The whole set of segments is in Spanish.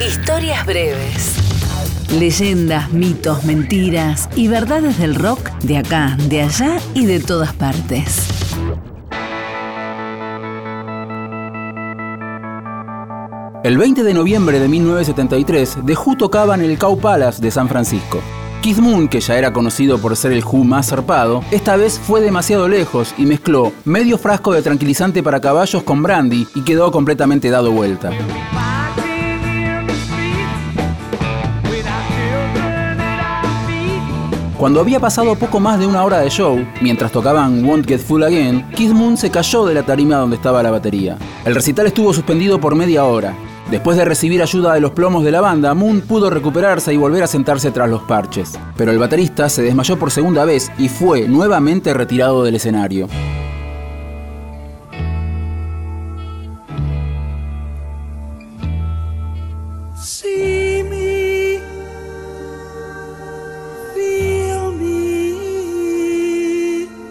Historias breves. Leyendas, mitos, mentiras y verdades del rock de acá, de allá y de todas partes. El 20 de noviembre de 1973, The Who tocaban en el Cow Palace de San Francisco. Keith Moon, que ya era conocido por ser el Who más zarpado, esta vez fue demasiado lejos y mezcló medio frasco de tranquilizante para caballos con brandy y quedó completamente dado vuelta. Cuando había pasado poco más de una hora de show, mientras tocaban Won't Get Full Again, Keith Moon se cayó de la tarima donde estaba la batería. El recital estuvo suspendido por media hora. Después de recibir ayuda de los plomos de la banda, Moon pudo recuperarse y volver a sentarse tras los parches. Pero el baterista se desmayó por segunda vez y fue nuevamente retirado del escenario.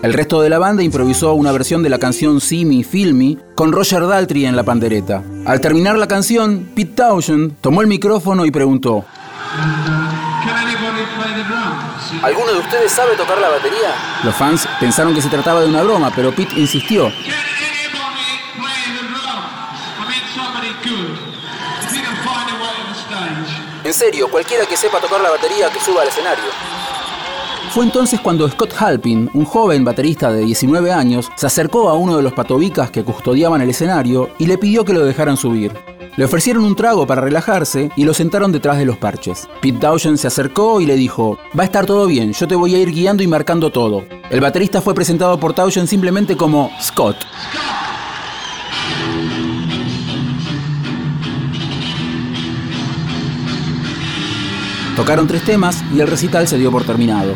El resto de la banda improvisó una versión de la canción See Me, Feel Me con Roger Daltrey en la pandereta. Al terminar la canción, Pete Townshend tomó el micrófono y preguntó: ¿Alguno de ustedes sabe tocar la batería? Los fans pensaron que se trataba de una broma, pero Pete insistió. En serio, cualquiera que sepa tocar la batería que suba al escenario. Fue entonces cuando Scott Halpin, un joven baterista de 19 años, se acercó a uno de los patobicas que custodiaban el escenario y le pidió que lo dejaran subir. Le ofrecieron un trago para relajarse y lo sentaron detrás de los parches. Pete Townshend se acercó y le dijo, va a estar todo bien, yo te voy a ir guiando y marcando todo. El baterista fue presentado por Townshend simplemente como Scott. Tocaron tres temas y el recital se dio por terminado.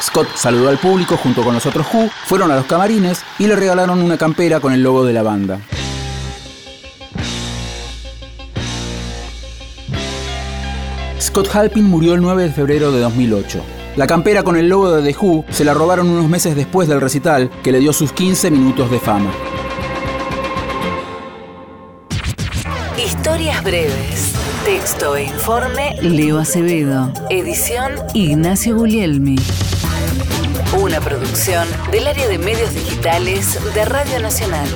Scott saludó al público junto con los otros Who, fueron a los camarines y le regalaron una campera con el logo de la banda. Scott Halpin murió el 9 de febrero de 2008. La campera con el logo de The Who se la robaron unos meses después del recital que le dio sus 15 minutos de fama. Historias breves. Texto e informe Leo Acevedo. Edición Ignacio Guglielmi. Una producción del área de medios digitales de Radio Nacional.